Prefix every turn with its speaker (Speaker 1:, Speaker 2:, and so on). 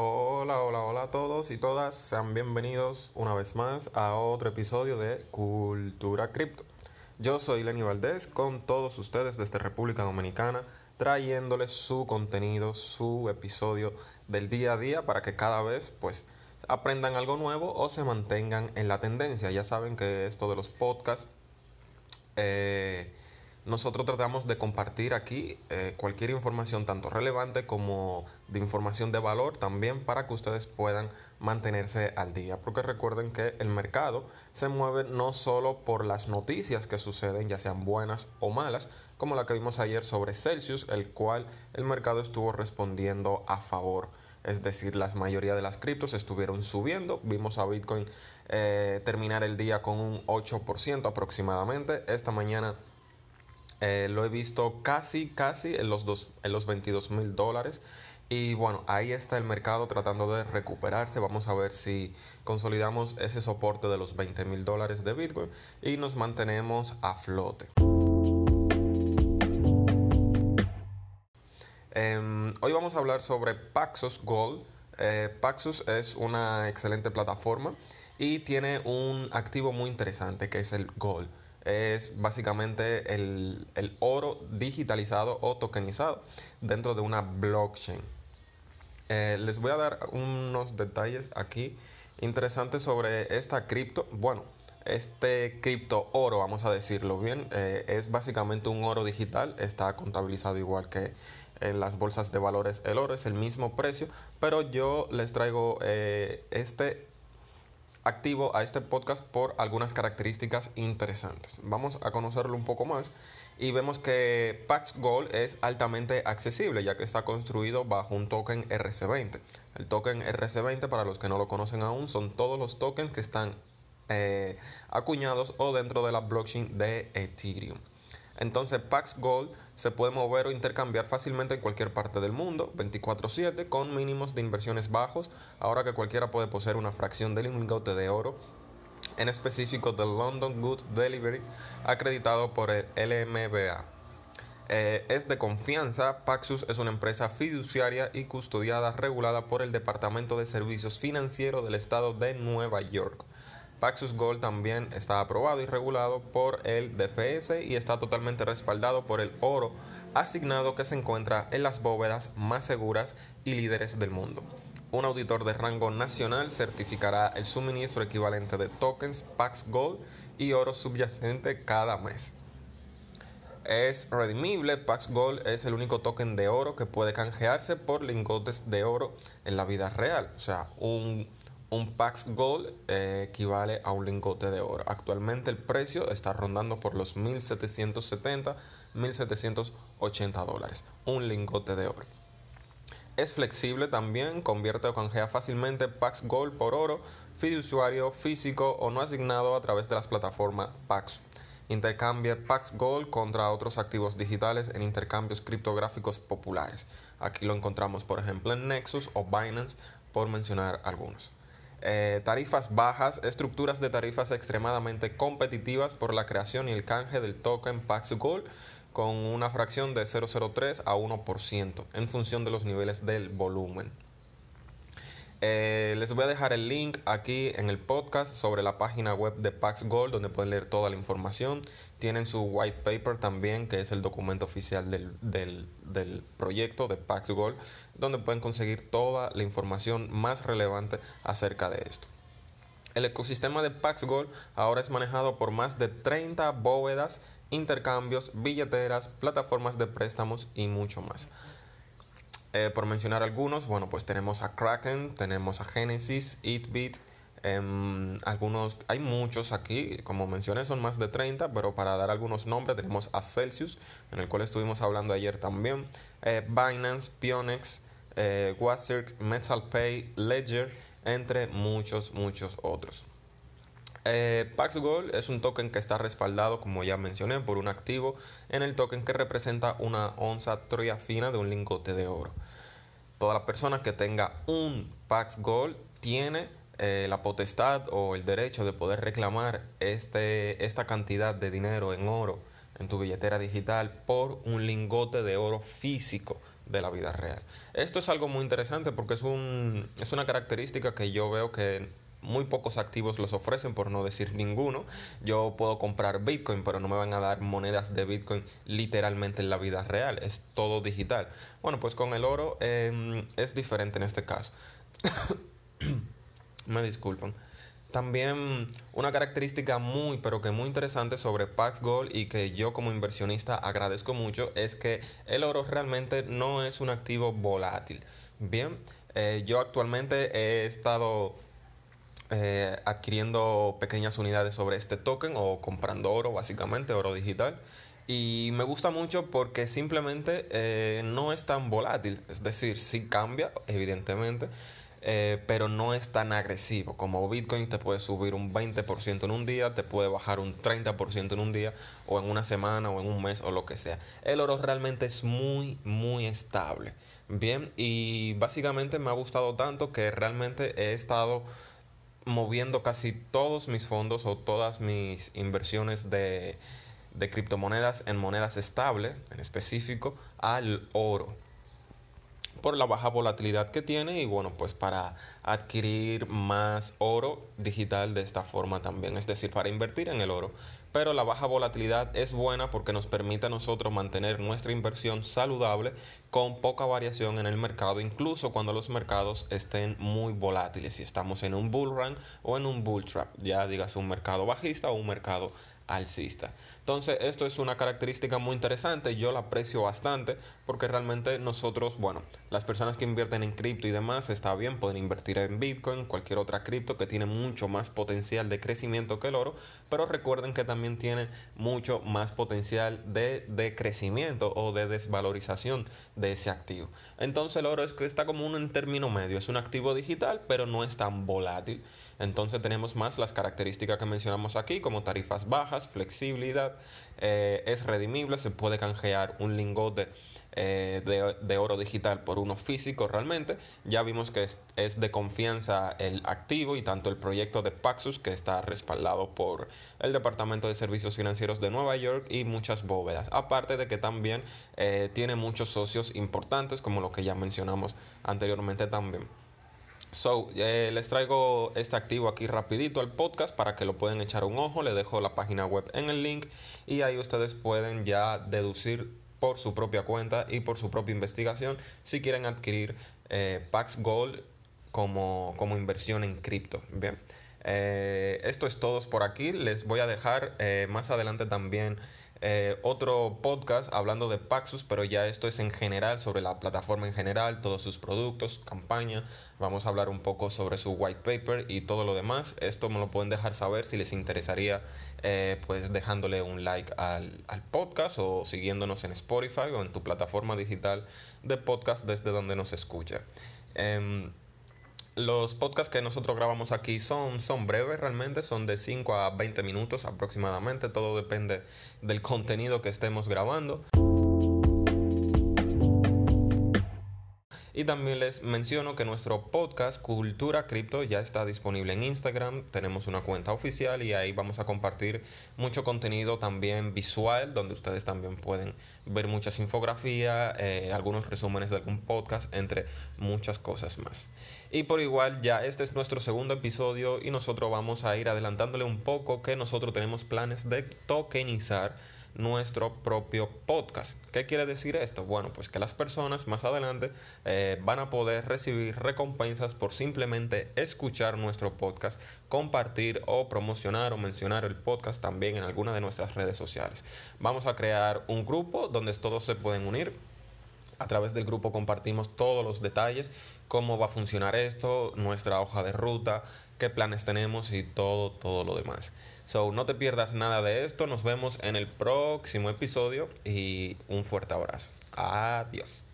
Speaker 1: Hola, hola, hola a todos y todas. Sean bienvenidos una vez más a otro episodio de Cultura Cripto. Yo soy Lenny Valdés con todos ustedes desde República Dominicana, trayéndoles su contenido, su episodio del día a día para que cada vez pues aprendan algo nuevo o se mantengan en la tendencia. Ya saben que esto de los podcasts eh, nosotros tratamos de compartir aquí eh, cualquier información, tanto relevante como de información de valor, también para que ustedes puedan mantenerse al día. Porque recuerden que el mercado se mueve no solo por las noticias que suceden, ya sean buenas o malas, como la que vimos ayer sobre Celsius, el cual el mercado estuvo respondiendo a favor. Es decir, la mayoría de las criptos estuvieron subiendo. Vimos a Bitcoin eh, terminar el día con un 8% aproximadamente. Esta mañana eh, lo he visto casi, casi en los, dos, en los 22 mil dólares. Y bueno, ahí está el mercado tratando de recuperarse. Vamos a ver si consolidamos ese soporte de los 20 mil dólares de Bitcoin y nos mantenemos a flote. Em, hoy vamos a hablar sobre Paxos Gold. Eh, Paxos es una excelente plataforma y tiene un activo muy interesante que es el Gold es básicamente el, oro digitalizado o tokenizado dentro de una blockchain. Eh, les voy a dar unos detalles aquí interesantes sobre esta cripto. Bueno, este cripto oro, vamos a decirlo bien, eh, es básicamente un oro digital, está contabilizado igual que en las bolsas de valores el oro, es el mismo precio, pero yo les traigo eh, este activo a este podcast por algunas características interesantes. Vamos a conocerlo un poco más y vemos que Pax Gold es altamente accesible ya que está construido bajo un token RC20. El token RC20 para los que no lo conocen aún son todos los tokens que están eh, acuñados o dentro de la blockchain de Ethereum. Entonces Pax Gold se puede mover o intercambiar fácilmente en cualquier parte del mundo, 24/7, con mínimos de inversiones bajos, ahora que cualquiera puede poseer una fracción del lingote de oro, en específico del London Good Delivery, acreditado por el LMBA. Eh, es de confianza, Paxus es una empresa fiduciaria y custodiada regulada por el Departamento de Servicios Financieros del Estado de Nueva York. Paxos Gold también está aprobado y regulado por el DFS y está totalmente respaldado por el oro asignado que se encuentra en las bóvedas más seguras y líderes del mundo. Un auditor de rango nacional certificará el suministro equivalente de tokens Pax Gold y oro subyacente cada mes. Es redimible, Pax Gold es el único token de oro que puede canjearse por lingotes de oro en la vida real. O sea, un un Pax Gold eh, equivale a un lingote de oro. Actualmente el precio está rondando por los 1.770, 1.780 dólares. Un lingote de oro. Es flexible también, convierte o canjea fácilmente Pax Gold por oro, fiduciario, físico o no asignado a través de las plataformas Pax. Intercambia Pax Gold contra otros activos digitales en intercambios criptográficos populares. Aquí lo encontramos por ejemplo en Nexus o Binance, por mencionar algunos. Eh, tarifas bajas, estructuras de tarifas extremadamente competitivas por la creación y el canje del token Pax Gold con una fracción de 0,03 a 1% en función de los niveles del volumen. Eh, les voy a dejar el link aquí en el podcast sobre la página web de Pax Gold donde pueden leer toda la información. Tienen su white paper también, que es el documento oficial del, del proyecto de Pax Gold, donde pueden conseguir toda la información más relevante acerca de esto. El ecosistema de Pax Gold ahora es manejado por más de 30 bóvedas, intercambios, billeteras, plataformas de préstamos y mucho más. Eh, por mencionar algunos, bueno, pues tenemos a Kraken, tenemos a Genesis, EatBeat, em, algunos, hay muchos aquí, como mencioné son más de 30, pero para dar algunos nombres tenemos a Celsius, en el cual estuvimos hablando ayer también, eh, Binance, Pionex, eh, MetalPay, Ledger, entre muchos, muchos otros. Eh, Pax Gold es un token que está respaldado, como ya mencioné, por un activo en el token que representa una onza troya fina de un lingote de oro. Toda la persona que tenga un Pax Gold tiene eh, la potestad o el derecho de poder reclamar este, esta cantidad de dinero en oro en tu billetera digital por un lingote de oro físico de la vida real. Esto es algo muy interesante porque es, un, es una característica que yo veo que muy pocos activos los ofrecen, por no decir ninguno. Yo puedo comprar Bitcoin, pero no me van a dar monedas de Bitcoin literalmente en la vida real. Es todo digital. Bueno, pues con el oro em, es diferente en este caso. me disculpan. También una característica muy, pero que muy interesante sobre Pax Gold y que yo como inversionista agradezco mucho es que el oro realmente no es un activo volátil. Bien, eh, yo actualmente he estado eh, adquiriendo pequeñas unidades sobre este token o comprando oro, básicamente, oro digital. Y me gusta mucho porque simplemente eh, no es tan volátil, es decir, sí cambia, evidentemente, eh, pero no es tan agresivo. Como Bitcoin te puede subir un 20% en un día, te puede bajar un 30% en un día, o en una semana, o en un mes, o lo que sea. El oro realmente es muy, muy estable. Bien, y básicamente me ha gustado tanto que realmente he estado moviendo casi todos mis fondos o todas mis inversiones de, de criptomonedas en monedas estables, en específico, al oro por la baja volatilidad que tiene y bueno pues para adquirir más oro digital de esta forma también es decir para invertir en el oro. Pero la baja volatilidad es buena porque nos permite a nosotros mantener nuestra inversión saludable con poca variación en el mercado incluso cuando los mercados estén muy volátiles. Si estamos en un bull run o en un bull trap ya digas un mercado bajista o un mercado alcista. Entonces, esto es una característica muy interesante, yo la aprecio bastante porque realmente nosotros, bueno, las personas que invierten en cripto y demás, está bien, pueden invertir en Bitcoin, cualquier otra cripto que tiene mucho más potencial de crecimiento que el oro, pero recuerden que también tiene mucho más potencial de, de crecimiento o de desvalorización de ese activo. Entonces, el oro es que está como un término medio, es un activo digital, pero no es tan volátil. Entonces tenemos más las características que mencionamos aquí, como tarifas bajas, flexibilidad, eh, es redimible, se puede canjear un lingote eh, de, oro digital por uno físico realmente. Ya vimos que es, de confianza el activo y tanto el proyecto de Paxus que está respaldado por el Departamento de Servicios Financieros de Nueva York y muchas bóvedas. Aparte de que también eh, tiene muchos socios importantes como lo que ya mencionamos anteriormente también. So, eh, les traigo este activo aquí rapidito al podcast para que lo puedan echar un ojo. Le dejo la página web en el link y ahí ustedes pueden ya deducir por su propia cuenta y por su propia investigación si quieren adquirir eh, Pax Gold como, como inversión en cripto. Bien, eh, esto es todo por aquí. Les voy a dejar más adelante también eh, otro podcast hablando de Paxus, pero ya esto es en general, sobre la plataforma en general, todos sus productos, campaña. Vamos a hablar un poco sobre su white paper y todo lo demás. Esto me lo pueden dejar saber si les interesaría, eh, pues dejándole un like al, al, podcast o siguiéndonos en Spotify o en tu plataforma digital de podcast desde donde nos escucha. Em, los podcasts que nosotros grabamos aquí son, son breves realmente, son de 5 a 20 minutos aproximadamente, todo depende del contenido que estemos grabando. Y también les menciono que nuestro podcast Cultura Cripto ya está disponible en Instagram. Tenemos una cuenta oficial y ahí vamos a compartir mucho contenido también visual, donde ustedes también pueden ver muchas infografías, eh, algunos resúmenes de algún podcast, entre muchas cosas más. Y por igual ya este es nuestro segundo episodio y nosotros vamos a ir adelantándole un poco que nosotros tenemos planes de tokenizar nuestro propio podcast. ¿Qué quiere decir esto? Bueno, pues que las personas más adelante eh, van a poder recibir recompensas por simplemente escuchar nuestro podcast, compartir o promocionar o mencionar el podcast también en alguna de nuestras redes sociales. Vamos a crear un grupo donde todos se pueden unir. A través del grupo compartimos todos los detalles, cómo va a funcionar esto, nuestra hoja de ruta, qué planes tenemos y todo, todo lo demás. So, no te pierdas nada de esto. Nos vemos en el próximo episodio y un fuerte abrazo. Adiós.